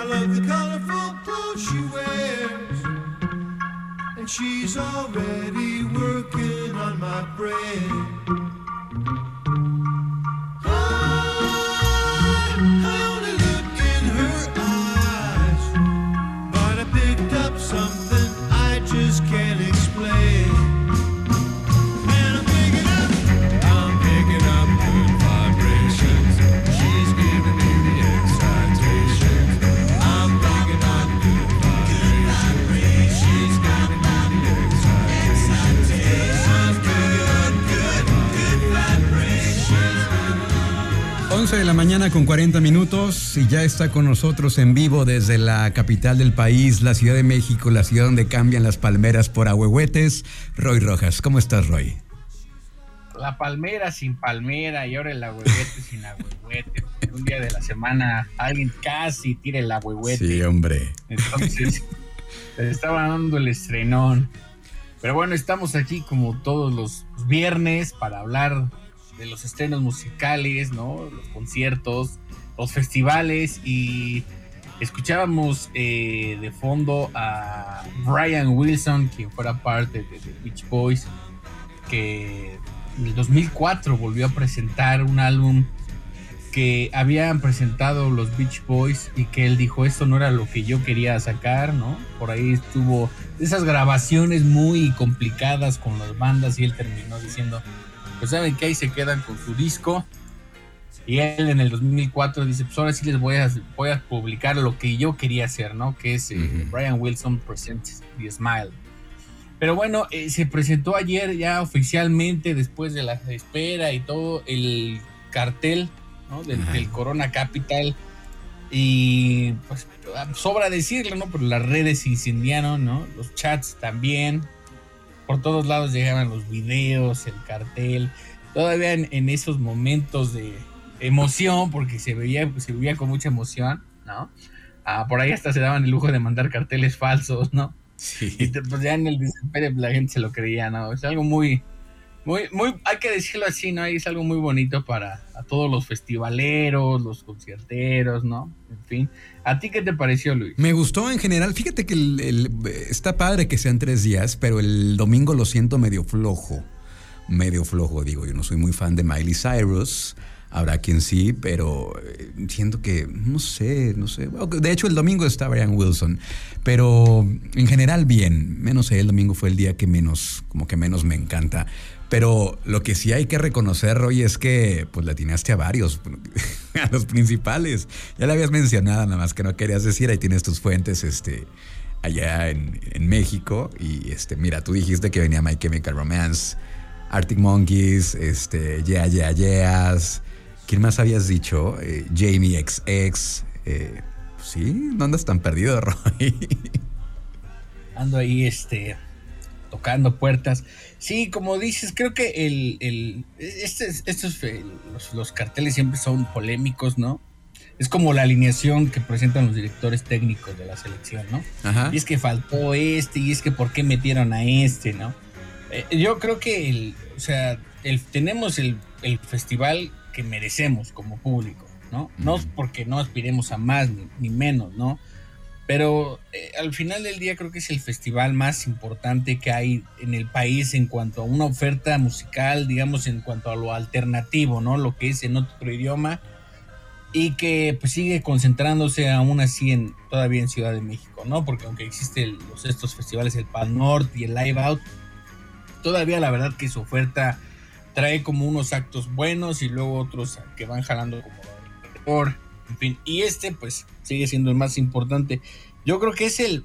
I love the colorful clothes she wears. And she's already working on my brain. De la mañana con 40 minutos y ya está con nosotros en vivo desde la capital del país, la Ciudad de México, la ciudad donde cambian las palmeras por ahuehuetes, Roy Rojas. ¿Cómo estás, Roy? La palmera sin palmera y ahora el ahuehuete sin ahuehuete. Un día de la semana alguien casi tira el ahuehuete. Sí, hombre. Entonces, estaba dando el estrenón. Pero bueno, estamos aquí como todos los viernes para hablar de los estrenos musicales, ¿no? Los conciertos, los festivales y escuchábamos eh, de fondo a Brian Wilson, quien fuera parte de, The Beach Boys, que en el 2004 volvió a presentar un álbum que habían presentado los Beach Boys y que él dijo esto no era lo que yo quería sacar, ¿no? Por ahí estuvo esas grabaciones muy complicadas con las bandas y él terminó diciendo pues saben que ahí se quedan con su disco. Y él en el 2004 dice, pues ahora sí les voy a, voy a publicar lo que yo quería hacer, ¿no? Que es eh, Brian Wilson Presents The Smile. Pero bueno, eh, se presentó ayer ya oficialmente, después de la espera y todo, el cartel ¿no? del, del, Corona Capital. Y pues sobra decirlo, ¿no? Pero las redes se incendiaron, ¿no? Los chats también por todos lados llegaban los videos, el cartel, todavía en, esos momentos de emoción, porque se veía, se veía con mucha emoción, ¿no? Ah, por ahí hasta se daban el lujo de mandar carteles falsos, ¿no? Sí. Y pues ya en el desespero la gente se lo creía, ¿no? Es algo muy, muy, muy, hay que decirlo así, ¿no? Es algo muy bonito para todos los festivaleros, los concierteros, ¿no? En fin. ¿A ti qué te pareció, Luis? Me gustó en general. Fíjate que está padre que sean tres días, pero el domingo lo siento medio flojo. Medio flojo, digo. Yo no soy muy fan de Miley Cyrus. Habrá quien sí, pero eh, siento que, no sé, no sé. De hecho, el domingo está Brian Wilson, pero en general bien. Menos el domingo fue el día que menos, como que menos me encanta. Pero lo que sí hay que reconocer, Roy, es que pues le atinaste a varios, a los principales. Ya le habías mencionado, nada más que no querías decir, ahí tienes tus fuentes este, allá en, México. Y este, mira, tú dijiste que venía My Chemical Romance, Arctic Monkeys, este, Yeah, Yeah, Yeahs. ¿Quién más habías dicho? Eh, Jamie XX. Eh, sí, no andas tan perdido, Roy. Ando ahí, este, tocando puertas. Sí, como dices, creo que el, este, estos los, carteles siempre son polémicos, ¿no? Es como la alineación que presentan los directores técnicos de la selección, ¿no? Y es que faltó este, y es que por qué metieron a este, ¿no? Eh, yo creo que, el, o sea, el, tenemos el, festival que merecemos como público, ¿no? No porque no aspiremos a más ni, ni menos, ¿no? Pero eh, al final del día creo que es el festival más importante que hay en el país en cuanto a una oferta musical, digamos, en cuanto a lo alternativo, ¿no? Lo que es en otro idioma y que pues sigue concentrándose aún así en todavía en Ciudad de México, ¿no? Porque aunque existen los, estos festivales, el Pal Norte y el Live Out, todavía la verdad que su oferta trae como unos actos buenos y luego otros que van jalando como en fin, y este pues sigue siendo el más importante. Yo creo que es el,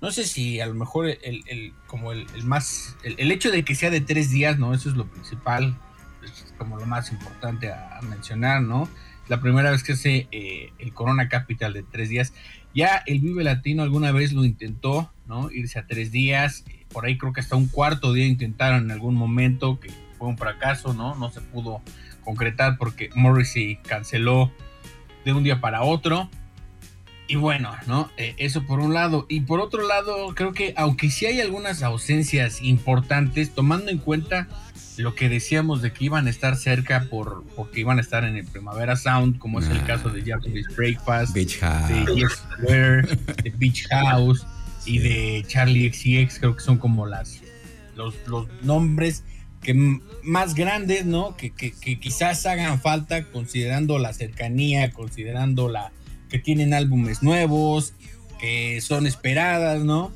no sé si a lo mejor el, como el, más, el, hecho de que sea de tres días, ¿no? Eso es lo principal, es como lo más importante a, mencionar, ¿no? La primera vez que hace eh, el Corona Capital de tres días. Ya el Vive Latino alguna vez lo intentó, ¿no? Irse a tres días. Por ahí creo que hasta un cuarto día intentaron en algún momento, que fue un fracaso, ¿no? No se pudo concretar porque Morrissey canceló de un día para otro. Y bueno, ¿no? Eh, eso por un lado. Y por otro lado, creo que aunque sí hay algunas ausencias importantes, tomando en cuenta lo que decíamos de que iban a estar cerca por porque iban a estar en el Primavera Sound, como es el Ah. caso de Japanese Breakfast, Beach de. Yes Square, de Beach House y de Charlie XCX, creo que son como las los, los nombres que más grandes, ¿no? Que, que- que quizás hagan falta considerando la cercanía, considerando la que tienen álbumes nuevos, que son esperadas, ¿no?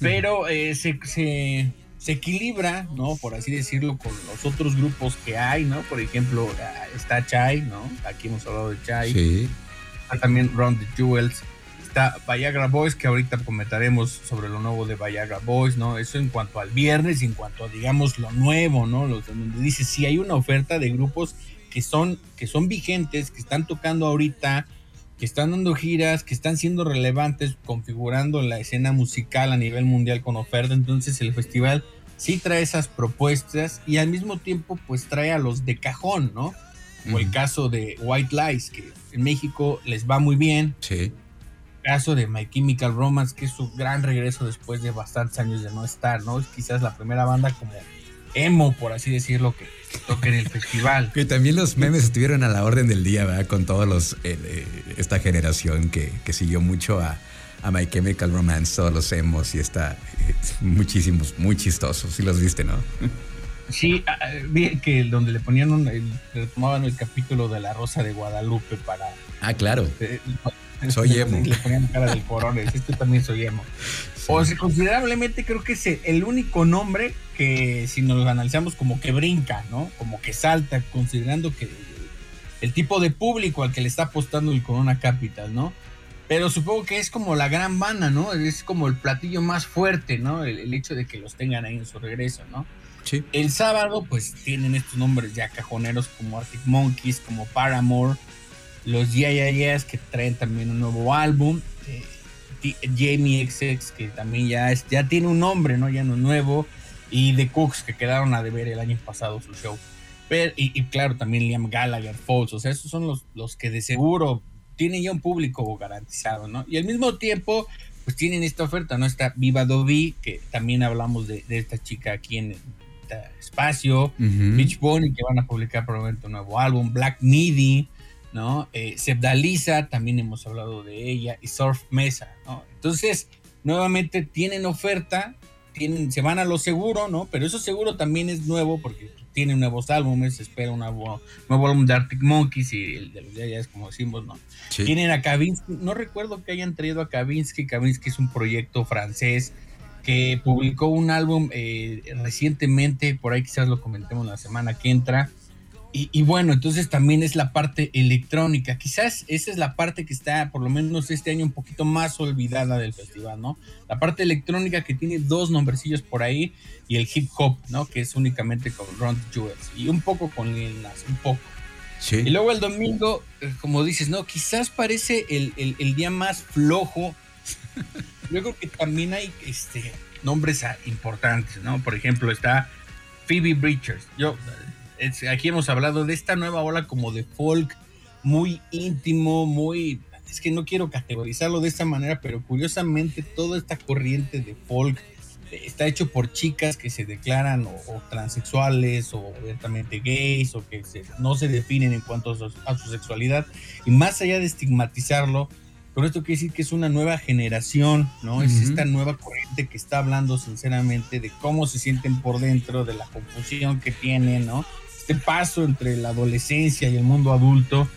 Pero eh, se, se, se equilibra, ¿no? Por así decirlo, con los otros grupos que hay, ¿no? Por ejemplo, ah, está Chai, ¿no? Aquí hemos hablado de Chai Sí. está también Round the Jewels, está Viagra Boys, que ahorita comentaremos sobre lo nuevo de Viagra Boys, ¿no? Eso en cuanto al viernes, en cuanto a, digamos, lo nuevo, ¿no? Los, donde dice, sí hay una oferta de grupos que son, que son vigentes, que están tocando ahorita, que están dando giras, que están siendo relevantes, configurando la escena musical a nivel mundial con oferta, entonces el festival sí trae esas propuestas y al mismo tiempo pues trae a los de cajón, ¿no? Como el caso de White Lies, que en México les va muy bien. Sí. Caso de My Chemical Romance, que es su gran regreso después de bastantes años de no estar, ¿no? Es quizás la primera banda como emo, por así decirlo, que, que toca en el festival. Que también los memes estuvieron a la orden del día, ¿verdad? Con todos los. eh, eh, esta generación que, que siguió mucho a, a My Chemical Romance, todos los emos y está. eh, muchísimos, muy chistosos. Si los viste, ¿no? Sí, ah, ah, vi que donde le ponían un, el- retomaban el capítulo de La Rosa de Guadalupe para... Ah, claro. eh, Soy emo. Le ponían cara del corones, este también soy emo. O sea, considerablemente creo que es el único nombre que si nos lo analizamos como que brinca, ¿no? Como que salta, considerando que el tipo de público al que le está apostando el Corona Capital, ¿no? Pero supongo que es como la gran banda, ¿no? Es como el platillo más fuerte, ¿no? El, el hecho de que los tengan ahí en su regreso, ¿no? Sí. El sábado, pues tienen estos nombres ya cajoneros como Arctic Monkeys, como Paramore, los Yeah Yeah Yeahs, que traen también un nuevo álbum, eh, Jamie XX, que también ya, es, ya tiene un nombre, ¿no? Ya no nuevo, y The Cooks, que quedaron a deber el año pasado su show. Pero, y, y claro, también Liam Gallagher, Falls, o sea, esos son los, los que de seguro tienen ya un público garantizado, ¿no? Y al mismo tiempo, pues tienen esta oferta, ¿no? Está Viva Dovi, que también hablamos de, de esta chica aquí en espacio, Ujú. Beach Bunny, que van a publicar probablemente un nuevo álbum, Black Midi, ¿no? Eh, Sebdalisa, también hemos hablado de ella, y Surf Mesa, ¿no? Entonces, nuevamente tienen oferta, tienen, se van a lo seguro, ¿no? Pero eso seguro también es nuevo porque tienen nuevos álbumes, se espera un nuevo, nuevo álbum de Arctic Monkeys y el de los Yayas, como decimos, ¿no? Sí. Tienen a Kavinsky, no recuerdo que hayan traído a Kavinsky, Kavinsky es un proyecto francés que publicó un álbum eh, recientemente, por ahí quizás lo comentemos la semana que entra. Y, y bueno, entonces también es la parte electrónica. Quizás esa es la parte que está, por lo menos este año, un poquito más olvidada del festival, ¿no? La parte electrónica que tiene dos nombrecillos por ahí y el hip hop, ¿no? Que es únicamente con Ron Jewels y un poco con Lil Nas, un poco. Sí. Y luego el domingo, eh, como dices, no, quizás parece el, el- el día más flojo. Yo creo que también hay este, nombres importantes, ¿no? Por ejemplo, está Phoebe Bridgers. Yo, es- aquí hemos hablado de esta nueva ola como de folk, muy íntimo, muy... Es que no quiero categorizarlo de esta manera, pero curiosamente toda esta corriente de folk eh, está hecho por chicas que se declaran o, o transexuales o abiertamente gays o que se- no se definen en cuanto a su, a su sexualidad. Y más allá de estigmatizarlo, con esto quiere decir que es una nueva generación, ¿no? Es esta nueva corriente que está hablando sinceramente de cómo se sienten por dentro, de la confusión que tienen, ¿no? Este paso entre la adolescencia y el mundo adulto.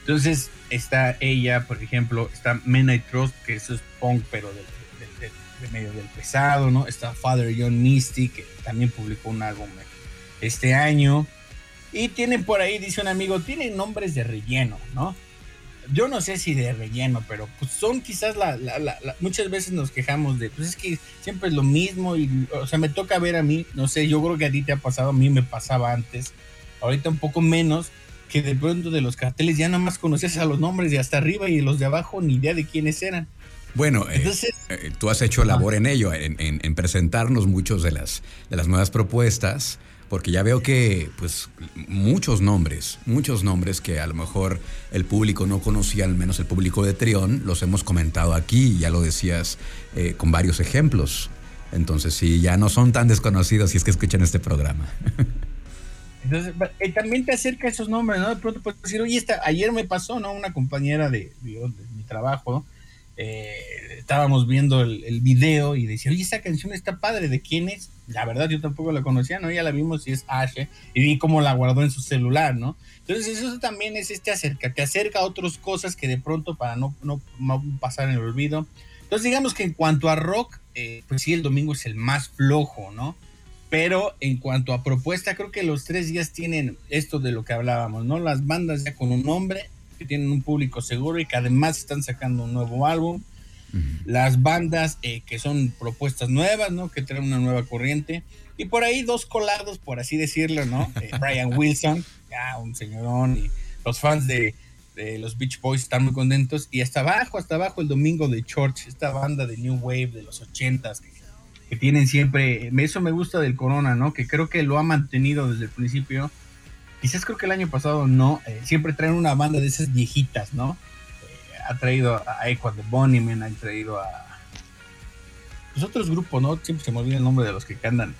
Entonces está ella, por ejemplo, está Men I Trust, que eso es punk, pero de, de- de- de medio del pesado, ¿no? Está Father John Misty, que también publicó un álbum este año. Y tienen por ahí, dice un amigo, tienen nombres de relleno, ¿no? Yo no sé si de relleno, pero pues son quizás la- la- muchas veces nos quejamos de, pues es que siempre es lo mismo y, o sea, me toca ver a mí, no sé, yo creo que a ti te ha pasado, a mí me pasaba antes, ahorita un poco menos, que de pronto de los carteles ya nada más conocías a los nombres de hasta arriba y los de abajo ni idea de quiénes eran. Bueno, eh, Entonces, eh, tú has hecho labor en ello, en, en- en presentarnos muchos de las, de las nuevas propuestas, porque ya veo que, pues, muchos nombres, muchos nombres que a lo mejor el público no conocía, al menos el público de Trión, los hemos comentado aquí, ya lo decías eh, con varios ejemplos. Entonces, sí, ya no son tan desconocidos si es que escuchan este programa. Entonces, eh, también te acerca a esos nombres, ¿no? De pronto puedes decir, oye, esta, ayer me pasó, ¿no? Una compañera de, de, mi trabajo, eh, estábamos viendo el, el, video y decía, oye, esta canción está padre, ¿de quién es? La verdad, yo tampoco la conocía, ¿no? Ya la vimos y es Ashe, y vi cómo la guardó en su celular, ¿no? Entonces, eso también es este acerca, te acerca a otras cosas que de pronto para no, no, no pasar en el olvido. Entonces, digamos que en cuanto a rock, eh, pues sí, el domingo es el más flojo, ¿no? Pero en cuanto a propuesta, creo que los tres días tienen esto de lo que hablábamos, ¿no? Las bandas ya con un nombre, que tienen un público seguro y que además están sacando un nuevo álbum. Uh -huh. Las bandas eh, que son propuestas nuevas, ¿no? Que traen una nueva corriente. Y por ahí dos colados, por así decirlo, ¿no? Eh, Brian Wilson, ya un señorón, y los fans de, de, los Beach Boys están muy contentos. Y hasta abajo, hasta abajo, el domingo de Church, esta banda de New Wave de los ochentas, que que tienen siempre, eso me gusta del Corona, ¿no? Que creo que lo ha mantenido desde el principio. Quizás creo que el año pasado no, eh, siempre traen una banda de esas viejitas, ¿no? Eh, ha traído a Echo de Bunnymen, ha traído a los otros grupos, ¿no? Siempre se me olvida el nombre de los que cantan,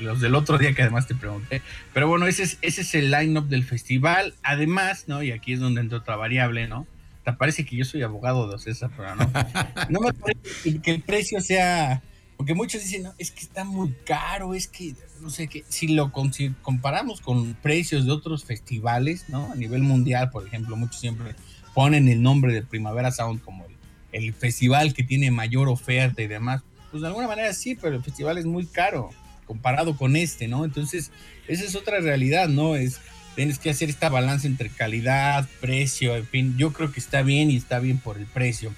los del otro día que además te pregunté. Pero bueno, ese es, ese es el line-up del festival. Además, ¿no? Y aquí es donde entra otra variable, ¿no? Te parece que yo soy abogado de Ocesa, pero no. No me parece que el precio sea porque muchos dicen, no, es que está muy caro, es que, no sé qué, si lo si comparamos con precios de otros festivales, ¿no? A nivel mundial, por ejemplo, muchos siempre ponen el nombre de Primavera Sound como el, el festival que tiene mayor oferta y demás. Pues de alguna manera sí, pero el festival es muy caro comparado con este, ¿no? Entonces, esa es otra realidad, ¿no? Es, tienes que hacer esta balanza entre calidad, precio, en fin, yo creo que está bien y está bien por el precio.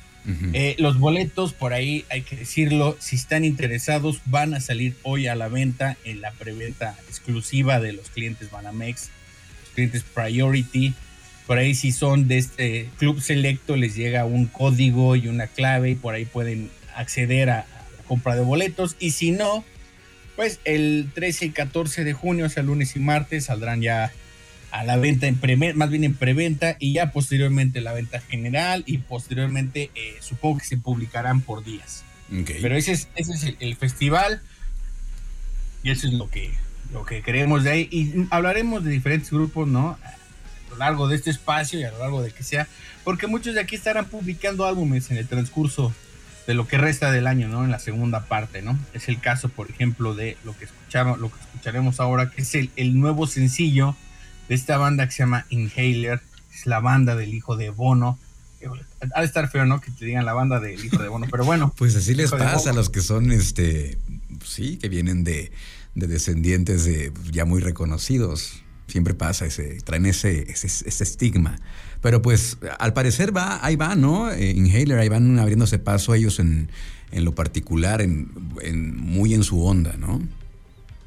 Eh, los boletos, por ahí hay que decirlo, si están interesados, van a salir hoy a la venta en la preventa exclusiva de los clientes Banamex, los clientes Priority. Por ahí, si son de este club selecto, les llega un código y una clave y por ahí pueden acceder a, a la compra de boletos. Y si no, pues el 13 y 14 de junio, o sea, lunes y martes, saldrán ya a la venta en pre más bien en preventa y ya posteriormente la venta general y posteriormente eh, supongo que se publicarán por días. Okay. Pero ese es, ese es el, el, festival y eso es lo que, lo que queremos de ahí y hablaremos de diferentes grupos, ¿no? A lo largo de este espacio y a lo largo de que sea, porque muchos de aquí estarán publicando álbumes en el transcurso de lo que resta del año, ¿no? En la segunda parte, ¿no? Es el caso, por ejemplo, de lo que escuchamos, lo que escucharemos ahora, que es el, el nuevo sencillo de esta banda que se llama Inhaler, es la banda del hijo de Bono. Ha de estar feo, ¿no? Que te digan la banda del hijo de Bono, pero bueno. Pues así les pasa a los que son, este, sí, que vienen de, de descendientes de ya muy reconocidos. Siempre pasa ese, traen ese, ese, ese estigma. Pero pues al parecer va, ahí va, ¿no? Eh, Inhaler, ahí van abriéndose paso ellos en, en lo particular, en, en, muy en su onda, ¿no?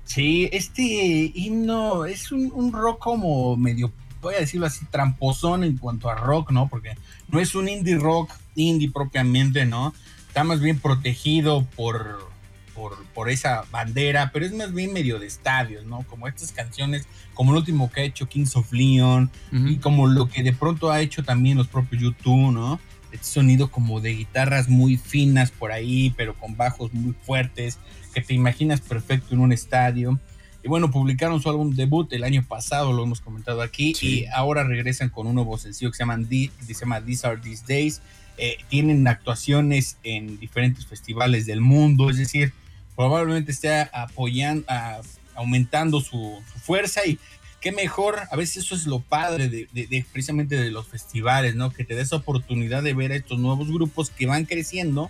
Sí, este himno es un, un, rock como medio, voy a decirlo así, tramposón en cuanto a rock, ¿no? Porque no es un indie rock, indie propiamente, ¿no? Está más bien protegido por, por, por esa bandera, pero es más bien medio de estadios, ¿no? Como estas canciones, como el último que ha hecho Kings of Leon, uh -huh. y como lo que de pronto ha hecho también los propios YouTube, ¿no? Este sonido como de guitarras muy finas por ahí, pero con bajos muy fuertes que te imaginas perfecto en un estadio. Y bueno, publicaron su álbum debut el año pasado, lo hemos comentado aquí, sí. y ahora regresan con un nuevo sencillo que se, llaman The, se llama These Are These Days. Eh, tienen actuaciones en diferentes festivales del mundo, es decir, probablemente esté apoyando, a, aumentando su, su, fuerza y qué mejor, a veces eso es lo padre de, de, de, precisamente de los festivales, ¿no? Que te des oportunidad de ver a estos nuevos grupos que van creciendo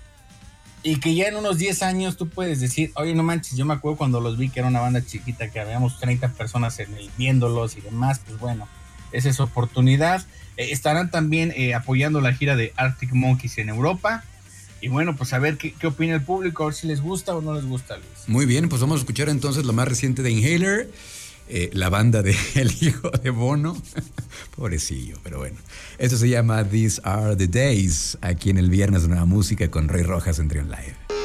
y que ya en unos 10 años tú puedes decir, oye, no manches, yo me acuerdo cuando los vi que era una banda chiquita, que habíamos 30 personas en el, viéndolos y demás, pues bueno, esa es oportunidad. Eh, estarán también eh, apoyando la gira de Arctic Monkeys en Europa. Y bueno, pues a ver qué, qué, opina el público, a ver si les gusta o no les gusta, Luis. Muy bien, pues vamos a escuchar entonces lo más reciente de Inhaler, eh, la banda de El Hijo de Bono. Pobrecillo, pero bueno. Esto se llama These Are the Days, aquí en el Viernes de Nueva Música con Rey Rojas en Trion Live.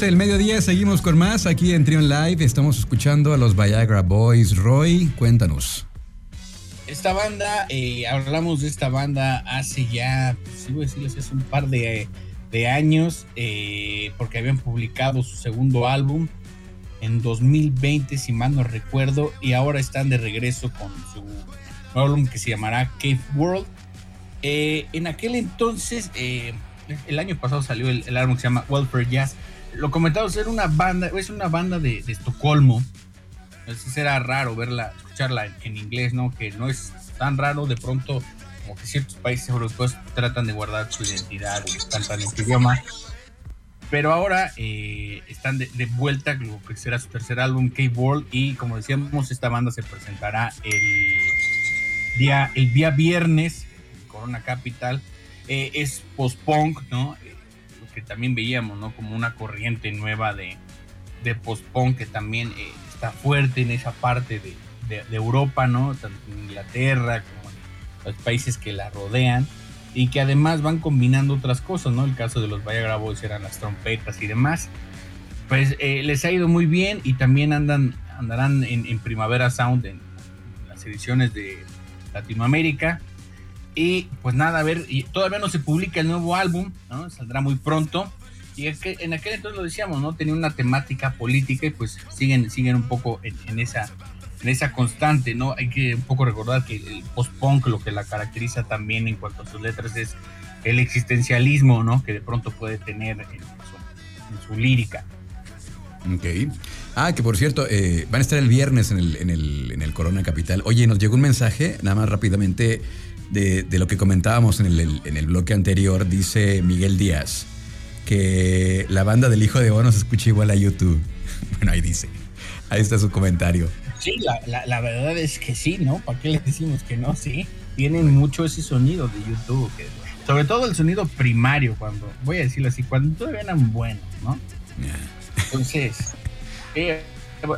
12 del mediodía, seguimos con más aquí en Trion Live. Estamos escuchando a los Viagra Boys. Roy, cuéntanos. Esta banda, eh, hablamos de esta banda hace ya, sí voy a hace un par de, de años, eh, porque habían publicado su segundo álbum en 2020, si mal no recuerdo, y ahora están de regreso con su álbum que se llamará Cave World. Eh, en aquel entonces, el año pasado salió el, álbum que se llama Welfare Jazz lo comentaba, era una banda, es una banda de, Estocolmo. Entonces era raro verla, escucharla en, inglés, ¿no? Que no es tan raro de pronto como que ciertos países europeos tratan de guardar su identidad y cantan en su idioma. Pero ahora eh, están de, vuelta, lo que será su tercer álbum, K-World, y como decíamos, esta banda se presentará el día, el día viernes en Corona Capital. Eh, es post-punk, ¿no? que también veíamos, ¿no? Como una corriente nueva de, de post-punk que también eh, está fuerte en esa parte de, Europa, ¿no? Tanto en Inglaterra como en los países que la rodean y que además van combinando otras cosas, ¿no? El caso de los Viagra Boys eran las trompetas y demás. Pues eh, les ha ido muy bien y también andan, andarán en, Primavera Sound en las ediciones de Latinoamérica y pues nada, a ver, y todavía no se publica el nuevo álbum, ¿no? Saldrá muy pronto. Y es que en aquel entonces lo decíamos, ¿no? Tenía una temática política y pues siguen, siguen un poco en, esa, en esa constante, ¿no? Hay que un poco recordar que el post-punk lo que la caracteriza también en cuanto a sus letras es el existencialismo, ¿no? Que de pronto puede tener en su, lírica. Ok. Ah, que por cierto, eh, van a estar el viernes en el, en, el, en el Corona Capital. Oye, nos llegó un mensaje, nada más rápidamente de, lo que comentábamos en el, en el bloque anterior, dice Miguel Díaz, que la banda del Hijo de Bono se escucha igual a YouTube. Bueno, ahí dice. Ahí está su comentario. Sí, la, la, verdad es que sí, ¿no? ¿Para qué le decimos que no? Sí, tienen mucho ese sonido de YouTube. sobre todo el sonido primario, cuando, voy a decirlo así, cuando todavía eran buenos, ¿no? Entonces, eh,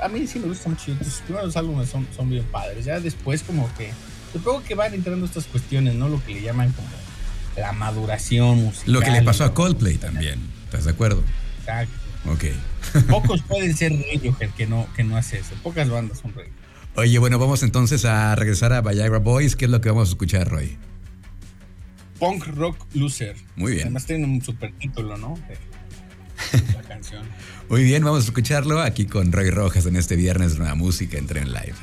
a mí sí me gusta mucho YouTube. Sus primeros álbumes son, son bien padres. Ya después como que Supongo que van entrando estas cuestiones, ¿no? Lo que le llaman como la maduración musical. Lo que le pasó a Coldplay también, ¿estás de acuerdo? Exacto. Ok. Pocos pueden ser Radiohead que no, que no hace eso. Pocas bandas son Radiohead. Oye, bueno, vamos entonces a regresar a Viagra Boys. ¿Qué es lo que vamos a escuchar, Roy? Punk Rock Loser. Muy bien. Además tiene un super título, ¿no? la canción. Muy bien, vamos a escucharlo aquí con Roy Rojas en este viernes de Nueva Música en Tren Live.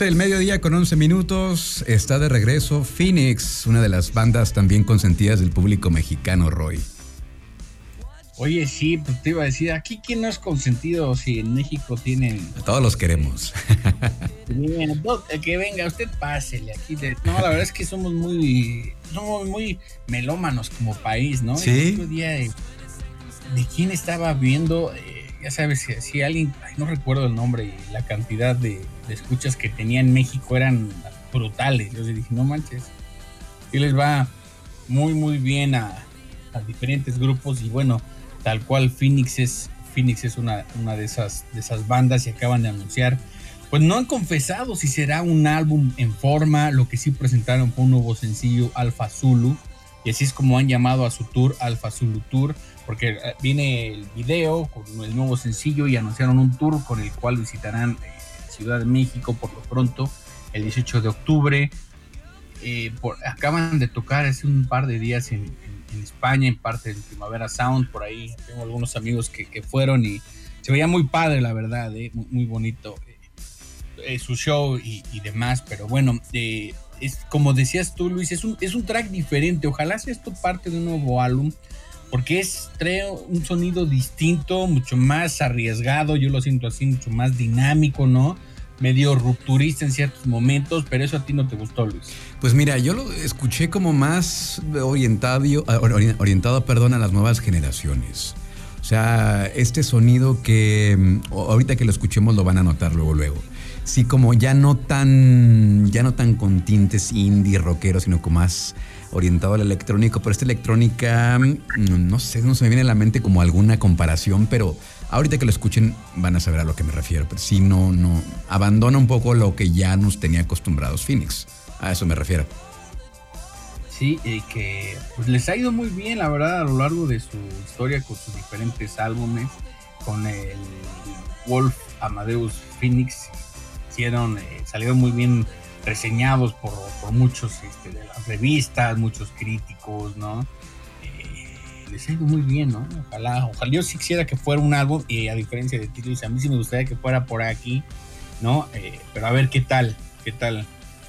12 del mediodía con 11 minutos. Está de regreso Phoenix, una de las bandas también consentidas del público mexicano, Roy. Oye, sí, pues te iba a decir, aquí quién no es consentido si en México tienen... A todos los queremos. Bien, que venga, usted pásele aquí. no, la verdad es que somos muy, somos muy melómanos como país, ¿no? Sí. El día de, quién estaba viendo, eh, ya sabes, si, alguien, no recuerdo el nombre y la cantidad de, escuchas que tenía en México eran brutales. Yo dije, no manches, y les va muy, muy bien a, diferentes grupos y bueno, tal cual Phoenix es, Phoenix es una, una de, esas, de esas bandas y acaban de anunciar. Pues no han confesado si será un álbum en forma, lo que sí presentaron fue un nuevo sencillo Alpha Zulu, y así es como han llamado a su tour Alpha Zulu Tour, porque eh, viene el video con el nuevo sencillo y anunciaron un tour con el cual visitarán eh, Ciudad de México por lo pronto el 18 de octubre. Eh, acaban de tocar hace un par de días en, España, en parte del Primavera Sound, por ahí tengo algunos amigos que, fueron y se veía muy padre, la verdad, muy, bonito su show y, demás, pero bueno, es como decías tú, Luis, es un, es un track diferente, ojalá sea esto parte de un nuevo álbum porque es trae un sonido distinto, mucho más arriesgado, yo lo siento así, mucho más dinámico, ¿no? Medio rupturista en ciertos momentos, pero eso a ti no te gustó, Luis. Pues mira, yo lo escuché como más orientado, orientado perdón, a las nuevas generaciones. O sea, este sonido que mm, ahorita que lo escuchemos lo van a notar luego, luego. Sí, como ya no tan, ya no tan con tintes indie, rockeros, sino como más orientado al electrónico, pero esta electrónica, mm, no sé, no se me viene a la mente como alguna comparación, pero ahorita que lo escuchen van a saber a lo que me refiero. Pero sí, no, no, abandona un poco lo que ya nos tenía acostumbrados Phoenix. A eso me refiero. Sí, y que pues, les ha ido muy bien, la verdad, a lo largo de su historia con sus diferentes álbumes, con el Wolf Amadeus Phoenix, hicieron, eh, salieron muy bien reseñados por, muchos este, de las revistas, muchos críticos, ¿no? Eh, les ha ido muy bien, ¿no? Ojalá, ojalá yo sí quisiera que fuera un álbum, y a diferencia de ti, a mí sí me gustaría que fuera por aquí, ¿no? Eh, pero a ver qué tal, qué tal,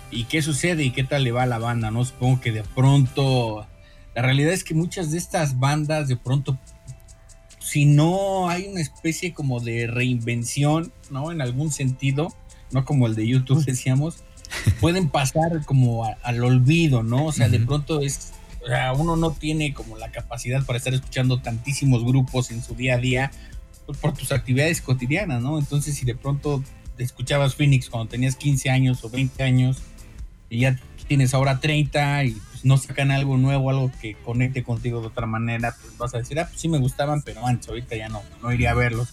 y qué sucede y qué tal le va a la banda, ¿no? Supongo que de pronto, la realidad es que muchas de estas bandas de pronto si no hay una especie como de reinvención, ¿no? En algún sentido, no como el de YouTube decíamos, pueden pasar como al olvido, ¿no? O sea, de pronto es, o sea, uno no tiene como la capacidad para estar escuchando tantísimos grupos en su día a día pues, por tus actividades cotidianas, ¿no? Entonces, si de pronto escuchabas Phoenix cuando tenías 15 años o 20 años y ya tienes ahora 30 y pues, no sacan algo nuevo, algo que conecte contigo de otra manera, pues vas a decir, ah, pues sí me gustaban, pero antes, ahorita ya no, no iría a verlos.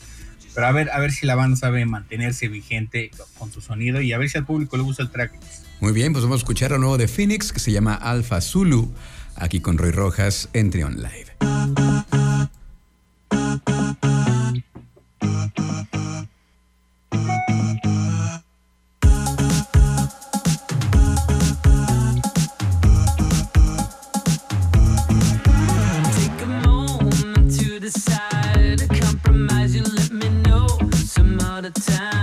Pero a ver, a ver si la banda sabe mantenerse vigente con su sonido y a ver si al público le gusta el track. Muy bien, pues vamos a escuchar a nuevo de Phoenix que se llama Alpha Zulu, aquí con Roy Rojas en Live. the time.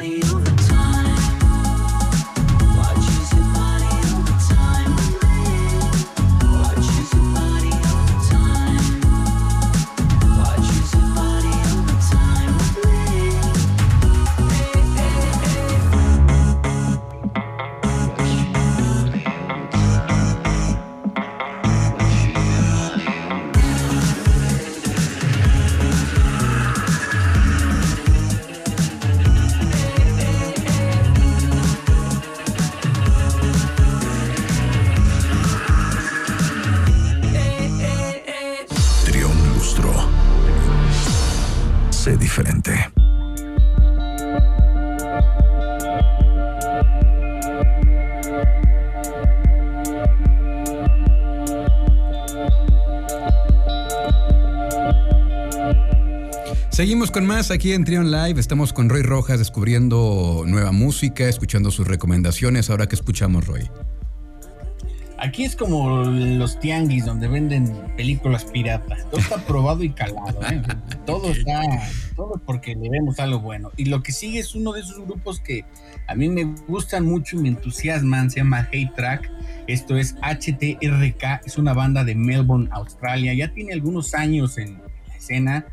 money. Seguimos con más aquí en Trion Live. Estamos con Roy Rojas descubriendo nueva música, escuchando sus recomendaciones. Ahora que escuchamos, Roy. Aquí es como los tianguis donde venden películas piratas. Todo está probado y calado. ¿eh? Todo está, todo porque le vemos algo bueno. Y lo que sigue es uno de esos grupos que a mí me gustan mucho y me entusiasman. Se llama Hey Track. Esto es HTRK. Es una banda de Melbourne, Australia. Ya tiene algunos años en la escena.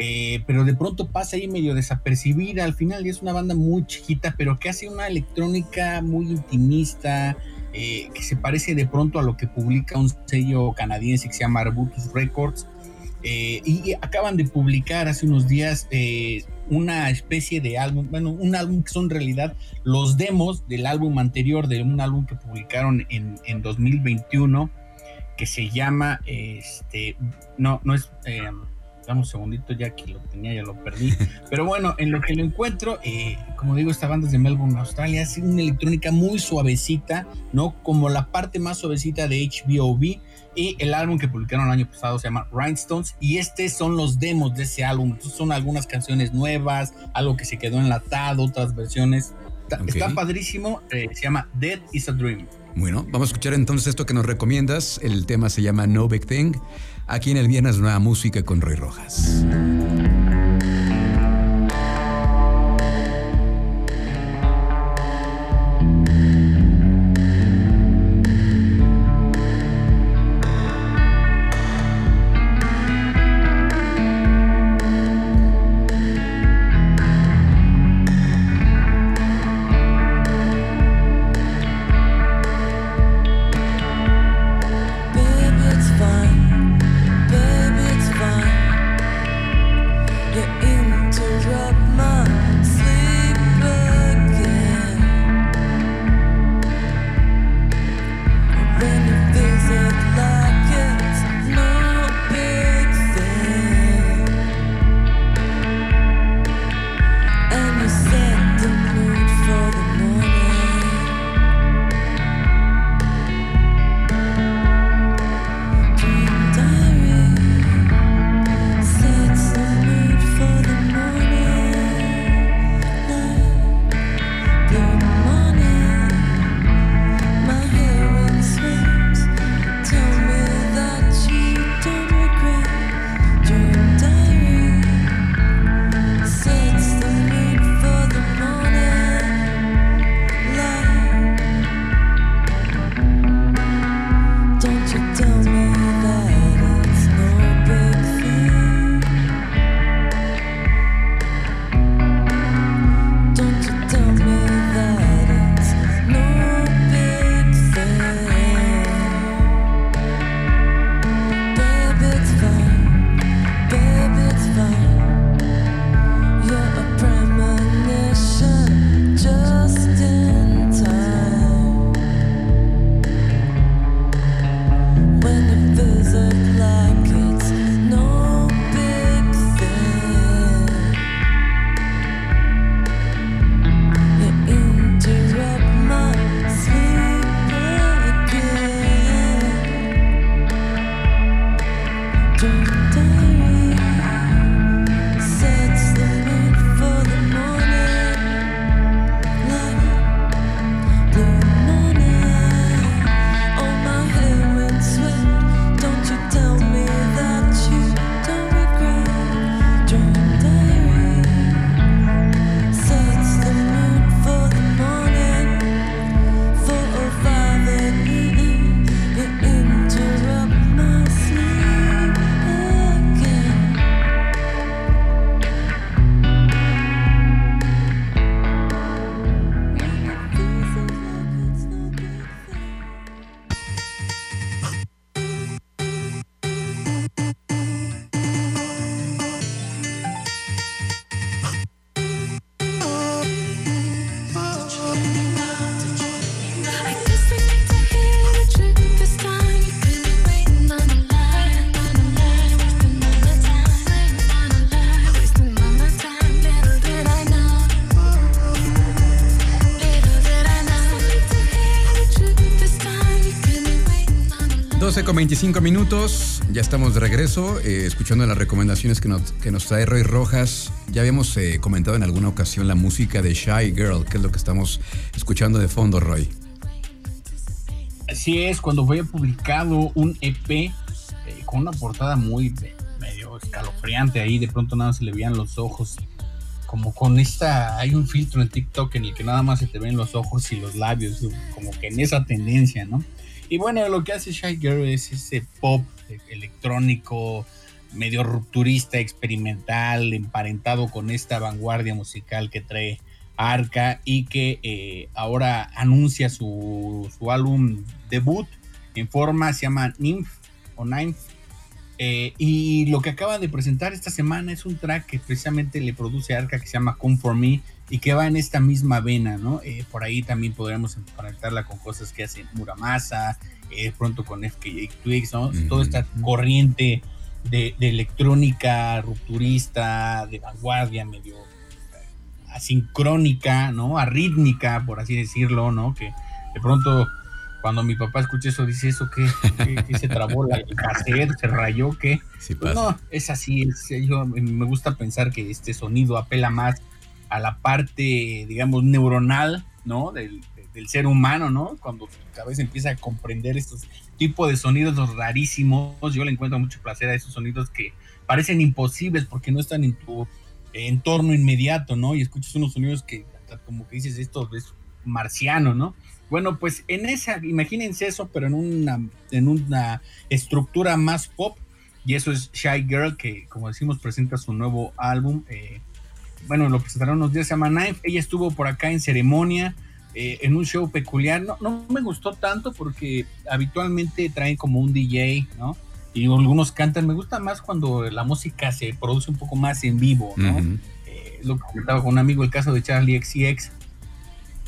Eh, pero de pronto pasa ahí medio desapercibida. Al final es una banda muy chiquita, pero que hace una electrónica muy intimista, eh, que se parece de pronto a lo que publica un sello canadiense que se llama Arbutus Records. Eh, y acaban de publicar hace unos días eh, una especie de álbum, bueno, un álbum que son en realidad los demos del álbum anterior, de un álbum que publicaron en, en 2021, que se llama, este, no, no es, eh, dame un segundito ya que lo tenía, ya lo perdí, pero bueno, en lo que lo encuentro, eh, como digo, esta banda es de Melbourne, Australia, es una electrónica muy suavecita, ¿no? Como la parte más suavecita de HBOB, y el álbum que publicaron el año pasado se llama Rhinestones y estos son los demos de ese álbum. Entonces son algunas canciones nuevas, algo que se quedó enlatado, otras versiones. Está, Ok. está padrísimo, eh, se llama Dead is a Dream. Bueno, vamos a escuchar entonces esto que nos recomiendas. El tema se llama No Big Thing. Aquí en el Viernes Nueva Música con Roy Rojas. Con 25 minutos, ya estamos de regreso, eh, escuchando las recomendaciones que nos, que nos trae Roy Rojas. Ya habíamos eh, comentado en alguna ocasión la música de Shy Girl, que es lo que estamos escuchando de fondo, Roy. Así es, cuando fue publicado un EP eh, con una portada muy medio escalofriante ahí, de pronto nada más se le veían los ojos. Como con esta, hay un filtro en TikTok en el que nada más se te ven los ojos y los labios, como que en esa tendencia, ¿no? Y bueno, lo que hace Shy Girl es ese pop electrónico, medio rupturista, experimental, emparentado con esta vanguardia musical que trae Arca y que eh, ahora anuncia su, su álbum debut en forma, se llama Nymph o Nymph. Eh, y lo que acaba de presentar esta semana es un track que precisamente le produce Arca que se llama Come For Me y que va en esta misma vena, ¿no? Eh, por ahí también podríamos conectarla con cosas que hace Muramasa, eh, pronto con FKJ Twigs, ¿no? Toda esta corriente de, de electrónica rupturista, de vanguardia, medio asincrónica, ¿no? Arrítmica, por así decirlo, ¿no? Que de pronto cuando mi papá escucha eso dice eso que, se trabó la el cassette, se rayó, que Sí pues no, es así, es, yo me gusta pensar que este sonido apela más a la parte, digamos, neuronal, ¿no? Del, del ser humano, ¿no? Cuando tu cabeza empieza a comprender estos tipos de sonidos rarísimos, yo le encuentro mucho placer a esos sonidos que parecen imposibles porque no están en tu entorno inmediato, ¿no? Y escuchas unos sonidos que como que dices, esto es marciano, ¿no? Bueno, pues en esa, imagínense eso, pero en una, en una estructura más pop, y eso es Shy Girl, que como decimos presenta su nuevo álbum. eh, bueno, lo presentaron unos días, se llama Knife. Ella estuvo por acá en ceremonia, eh, en un show peculiar. No, no me gustó tanto porque habitualmente traen como un DJ, ¿no? Y algunos cantan. Me gusta más cuando la música se produce un poco más en vivo, ¿no? Eh, lo que comentaba con un amigo, el caso de Charlie XCX.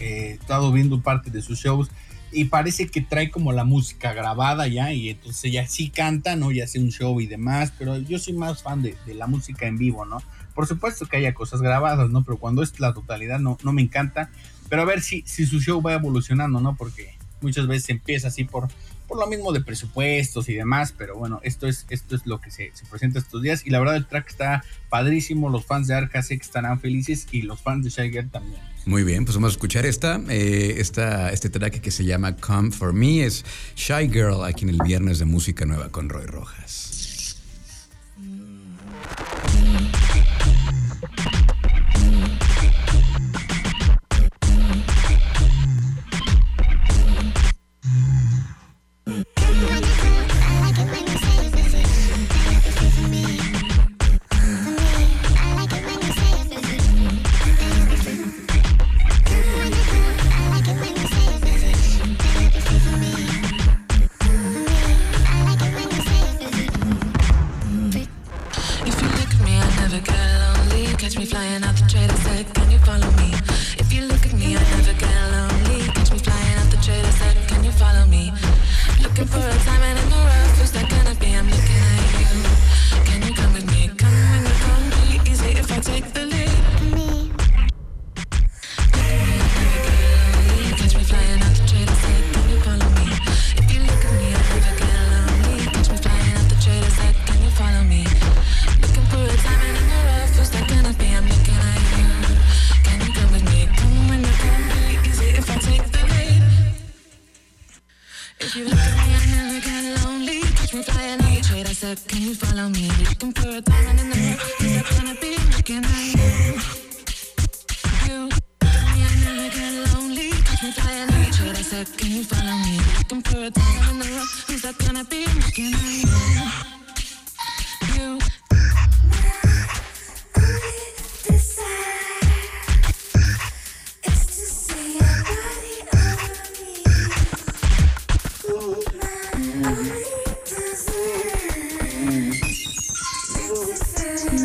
He estado viendo parte de sus shows y parece que trae como la música grabada ya y entonces ella sí canta, ¿no? Y hace un show y demás, pero yo soy más fan de, de la música en vivo, ¿no? Por supuesto que haya cosas grabadas, ¿no? Pero cuando es la totalidad no, no me encanta. Pero a ver si, si su show va evolucionando, ¿no? Porque muchas veces empieza así por, por lo mismo de presupuestos y demás, pero bueno, esto es, esto es lo que se, se presenta estos días y la verdad el track está padrísimo, los fans de Arca sé que estarán felices y los fans de Shy Girl también. Muy bien, pues vamos a escuchar esta, eh, esta, este track que se llama Come For Me, es Shy Girl, aquí en el viernes de música nueva con Roy Rojas.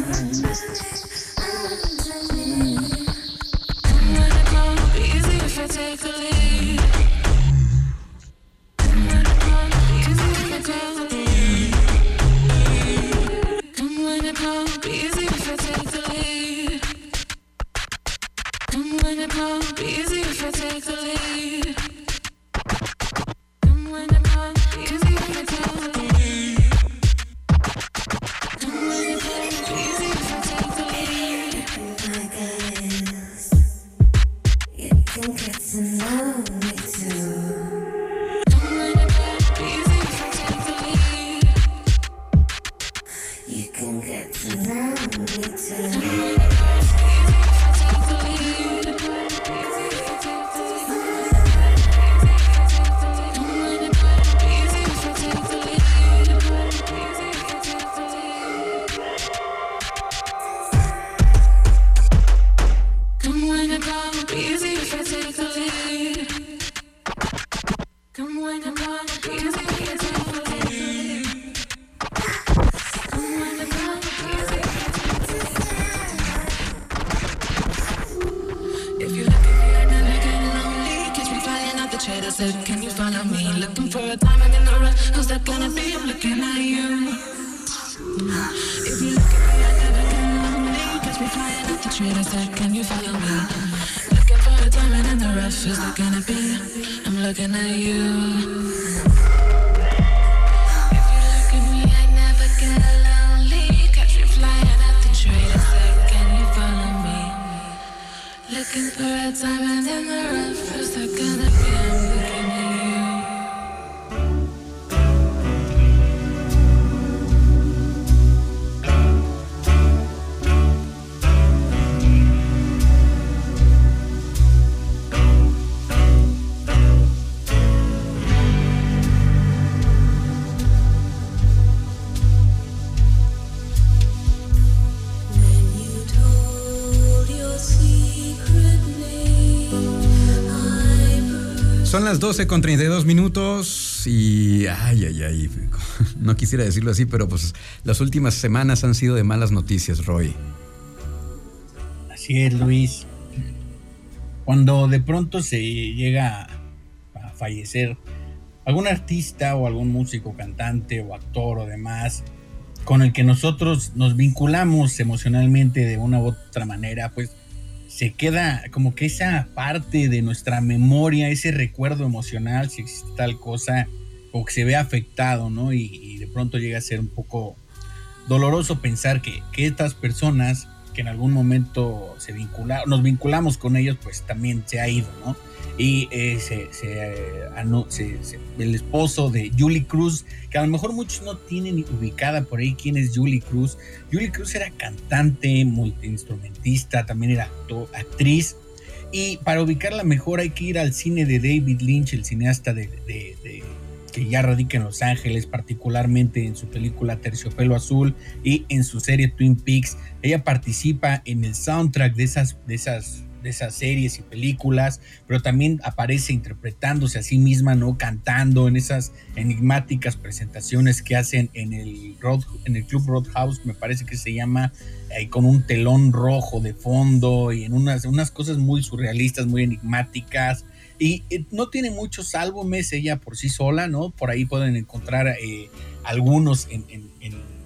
Mm-hmm. Las 12 con 32 minutos y ay, ay, ay, no quisiera decirlo así, pero pues las últimas semanas han sido de malas noticias, Roy. Así es, Luis. Cuando de pronto se llega a fallecer algún artista o algún músico, cantante o actor o demás, con el que nosotros nos vinculamos emocionalmente de una u otra manera, pues se queda como que esa parte de nuestra memoria, ese recuerdo emocional, si existe tal cosa, como que se ve afectado, ¿no? Y, de pronto llega a ser un poco doloroso pensar que, que estas personas que en algún momento se vincularon, nos vinculamos con ellos, pues también se ha ido, ¿no? Y eh, eh, el esposo de Julie Cruz, que a lo mejor muchos no tienen ubicada por ahí quién es Julie Cruz. Julie Cruz era cantante, multiinstrumentista, también era actriz. Y para ubicarla mejor hay que ir al cine de David Lynch, el cineasta de- que ya radica en Los Ángeles, particularmente en su película Terciopelo Azul y en su serie Twin Peaks. Ella participa en el soundtrack de esas, de esas, de esas series y películas, pero también aparece interpretándose a sí misma, ¿no? Cantando en esas enigmáticas presentaciones que hacen en el, Road, en el Club Roadhouse, me parece que se llama, con un telón rojo de fondo y en unas, unas cosas muy surrealistas, muy enigmáticas. Y no tiene muchos álbumes ella por sí sola, ¿no? Por ahí pueden encontrar eh, algunos en, en- en-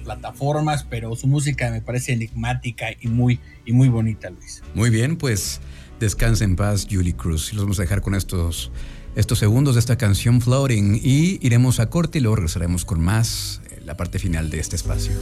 plataformas, pero su música me parece enigmática y muy, y muy bonita, Luis. Muy bien, pues descansa en paz, Julie Cruz. Y los vamos a dejar con estos, estos segundos de esta canción Floating y iremos a corte y luego regresaremos con más, la parte final de este espacio.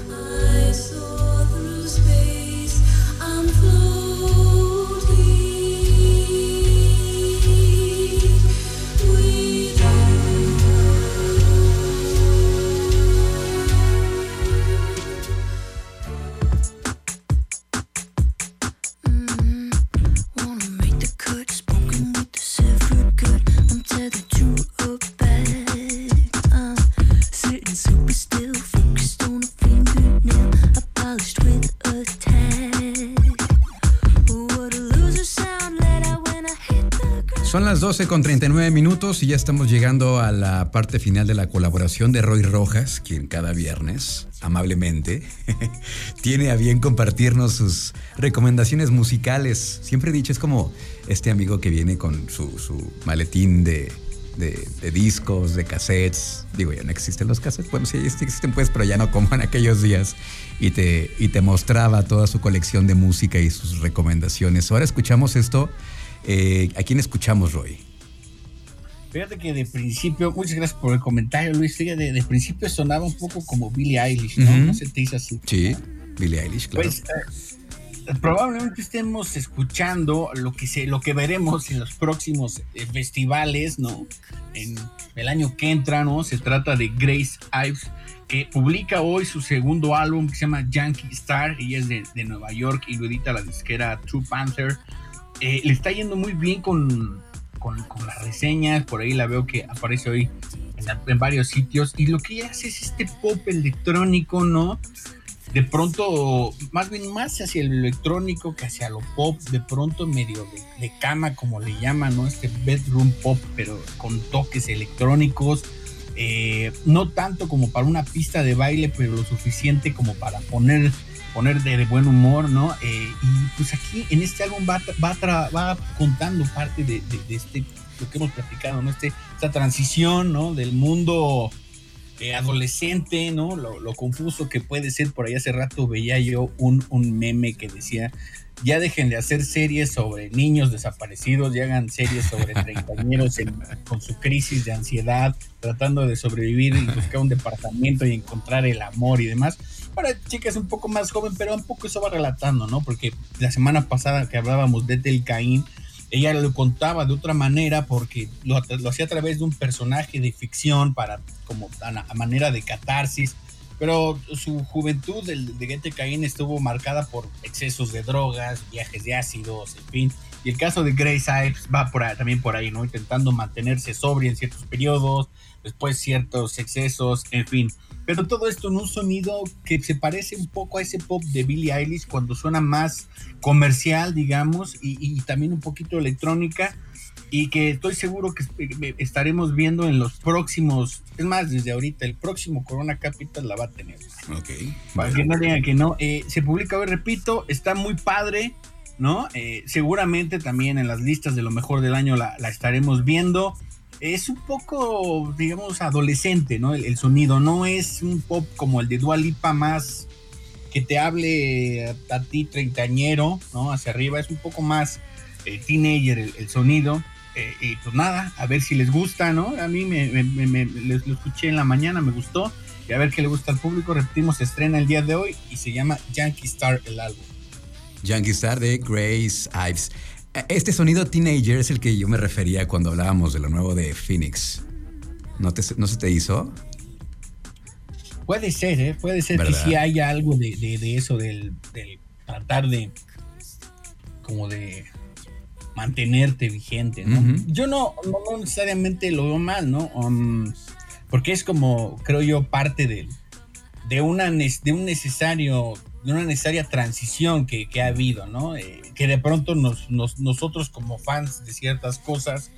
Las 12 con 39 minutos y ya estamos llegando a la parte final de la colaboración de Roy Rojas, quien cada viernes, amablemente, tiene a bien compartirnos sus recomendaciones musicales. Siempre he dicho, es como este amigo que viene con su, su maletín de, de- de discos, de cassettes. Digo, ya no existen los cassettes. Bueno, sí, existen pues, pero ya no como en aquellos días. Y te, y te mostraba toda su colección de música y sus recomendaciones. Ahora escuchamos esto. Eh, ¿A quién escuchamos, Roy? Fíjate que de principio, muchas gracias por el comentario, Luis. Fíjate, de principio sonaba un poco como Billie Eilish, ¿no? No se te hizo así. Sí, Billie Eilish, claro. Pues eh, probablemente estemos escuchando lo que se, lo que veremos en los próximos eh, festivales, ¿no? En el año que entra, ¿no? Se trata de Grace Ives, eh, publica hoy su segundo álbum que se llama Yankee Star. Ella es de, de Nueva York y lo edita la disquera True Panther. Eh, le está yendo muy bien con, con, las reseñas. Por ahí la veo que aparece hoy en varios sitios. Y lo que ella hace es este pop electrónico, ¿no? De pronto, más bien más hacia el electrónico que hacia lo pop, de pronto medio de, de cama, como le llaman, ¿no? Este bedroom pop, pero con toques electrónicos. eh, no tanto como para una pista de baile, pero lo suficiente como para poner, poner de, de buen humor, ¿no? Eh, y pues aquí en este álbum va, va, tra- va contando parte de, de- de este, lo que hemos platicado, ¿no? Este, esta transición, ¿no? Del mundo eh, adolescente, ¿no? Lo, lo confuso que puede ser. Por ahí hace rato veía yo un, un meme que decía, ya dejen de hacer series sobre niños desaparecidos, ya hagan series sobre treintañeros en- con su crisis de ansiedad, tratando de sobrevivir y buscar un departamento y encontrar el amor y demás. Para chicas un poco más joven, pero un poco eso va relatando, ¿no? Porque la semana pasada que hablábamos de Tel Caín, ella lo contaba de otra manera porque lo, lo hacía a través de un personaje de ficción para como a, manera de catarsis pero su juventud del- de Goethe Caín estuvo marcada por excesos de drogas, viajes de ácidos, en fin. Y el caso de Grace Ives va por ahí- también por ahí, ¿no? Intentando mantenerse sobria en ciertos periodos, después ciertos excesos, en fin. Pero todo esto en un sonido que se parece un poco a ese pop de Billie Eilish cuando suena más comercial, digamos, y, y también un poquito electrónica y que estoy seguro que est- estaremos viendo en los próximos, es más, desde ahorita, el próximo Corona Capital la va a tener. Ok. Para que no digan que no. Eh, se publica hoy, repito, está muy padre, ¿no? Eh, seguramente también en las listas de lo mejor del año la, estaremos viendo. Es un poco, digamos, adolescente, ¿no? El, sonido no es un pop como el de Dua Lipa más que te hable a, ti treintañero, ¿no? Hacia arriba, es un poco más eh, teenager el, sonido. Eh, y pues nada, a ver si les gusta, ¿no? A mí me, lo escuché en la mañana, me gustó. Y a ver qué le gusta al público. Repetimos, se estrena el día de hoy y se llama Yankee Star el álbum. Yankee Star de Grace Ives. Este sonido teenager es el que yo me refería cuando hablábamos de lo nuevo de Phoenix. ¿No, te- no se te hizo? Puede ser, ¿eh? Puede ser ¿Verdad? que sí haya algo de, de- de eso, del, del tratar de. como de mantenerte vigente, ¿no? Yo no, no, necesariamente lo veo mal, ¿no? Um, porque es como, creo yo, parte del, de, una, de un necesario, de una necesaria transición que, que ha habido, ¿no? Eh, que de pronto nos, nos- nosotros como fans de ciertas cosas,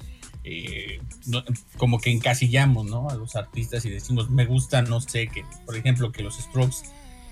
eh, no- como que encasillamos, ¿no? A los artistas y decimos, me gusta, no sé, que por ejemplo que los Strokes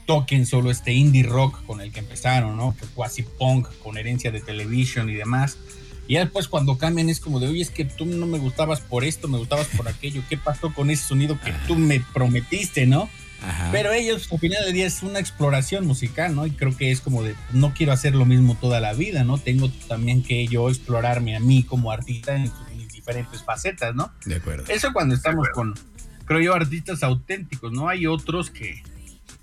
toquen solo este indie rock con el que empezaron, ¿no? Que fue así punk con herencia de televisión y demás. Y después cuando cambian es como de, oye, es que tú no me gustabas por esto, me gustabas por aquello, ¿qué pasó con ese sonido que tú me prometiste, ¿no? Ajá. Pero ellos, al final del día, es una exploración musical, ¿no? Y creo que es como de, no quiero hacer lo mismo toda la vida, ¿no? Tengo también que yo explorarme a mí como artista en mis diferentes facetas, ¿no? de acuerdo. Eso cuando estamos con, creo yo, artistas auténticos, ¿no? Hay otros que,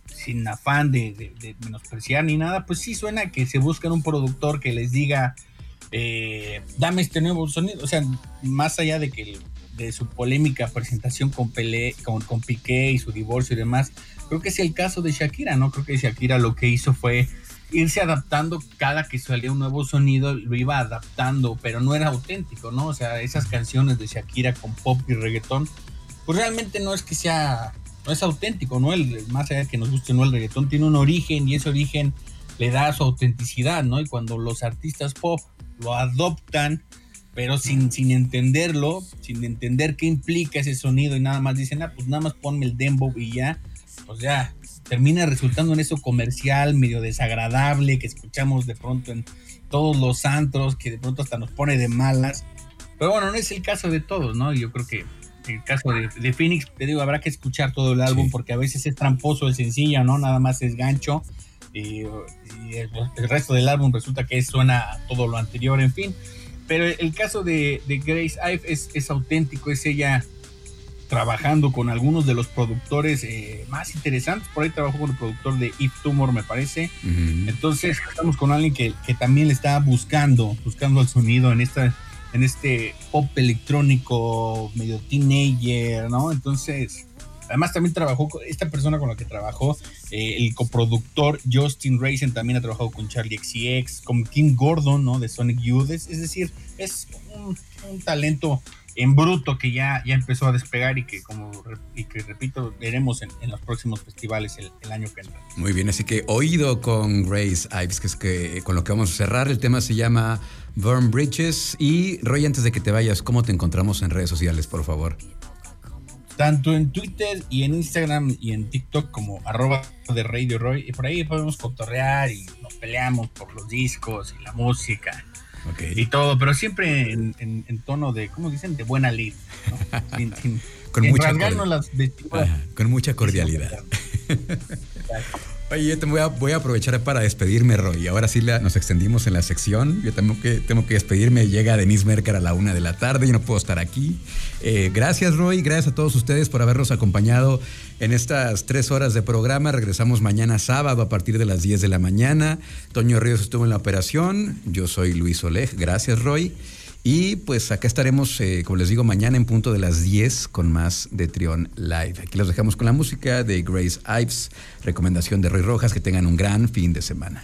sin afán de, de- de menospreciar ni nada, pues sí suena que se buscan un productor que les diga, eh, dame este nuevo sonido. O sea, más allá de que de su polémica presentación con, Pelé, con, con Piqué y su divorcio y demás, creo que es el caso de Shakira, ¿no? Creo que Shakira lo que hizo fue irse adaptando cada que salía un nuevo sonido, lo iba adaptando, pero no era auténtico, ¿no? O sea, esas canciones de Shakira con pop y reggaetón, pues realmente no es que sea, no es auténtico, ¿no? El, más allá de que nos guste no el reggaetón, tiene un origen y ese origen le da su autenticidad, ¿no? Y cuando los artistas pop lo adoptan, pero sin, sin entenderlo, sin entender qué implica ese sonido y nada más dicen, ah, pues nada más ponme el dembow y ya, pues ya, termina resultando en eso comercial, medio desagradable, que escuchamos de pronto en todos los antros, que de pronto hasta nos pone de malas. Pero bueno, no es el caso de todos, ¿no? Yo creo que el caso de, de Phoenix, te digo, habrá que escuchar todo el álbum Sí. porque a veces es tramposo el sencillo, ¿no? Nada más es gancho. Y, y el, el resto del álbum resulta que suena a todo lo anterior, en fin. Pero el caso de, de Grace Ive es, es auténtico, es ella trabajando con algunos de los productores eh, más interesantes. Por ahí trabajó con el productor de If Tumor, me parece. Entonces estamos con alguien que, que también le está buscando, buscando el sonido en esta, en este pop electrónico medio teenager, ¿no? Entonces, Además, también trabajó con esta persona con la que trabajó, eh, el coproductor Justin Raisin también ha trabajado con Charlie XCX, con Kim Gordon, ¿no? De Sonic Youth. Es, decir, es un, talento en bruto que ya, ya empezó a despegar y que, como y que repito, veremos en, en los próximos festivales el, el año que entra. Muy bien, así que oído con Grace Ives, que es que con lo que vamos a cerrar. El tema se llama Burn Bridges. Y Roy, antes de que te vayas, ¿cómo te encontramos en redes sociales, por favor? Tanto en Twitter y en Instagram y en TikTok como arroba de Radio Roy. Y por ahí podemos cotorrear y nos peleamos por los discos y la música y todo, pero siempre en, en- en tono de, ¿cómo dicen? De buena lid. ¿no? Sin, sin- Con sin mucha las con mucha cordialidad. Oye, te voy a, voy a aprovechar para despedirme, Roy. Ahora sí la- nos extendimos en la sección. Yo tengo que, tengo que despedirme. Llega Denise Merker a la una de la tarde. Yo no puedo estar aquí. Eh, gracias, Roy. Gracias a todos ustedes por habernos acompañado en estas tres horas de programa. Regresamos mañana sábado a partir de las 10 de la mañana. Toño Ríos estuvo en la operación. Yo soy Luis Oleg. Gracias, Roy. Y pues acá estaremos, eh, como les digo, mañana en punto de las 10 con más de Trión Live. Aquí los dejamos con la música de Grace Ives, recomendación de Roy Rojas, que tengan un gran fin de semana.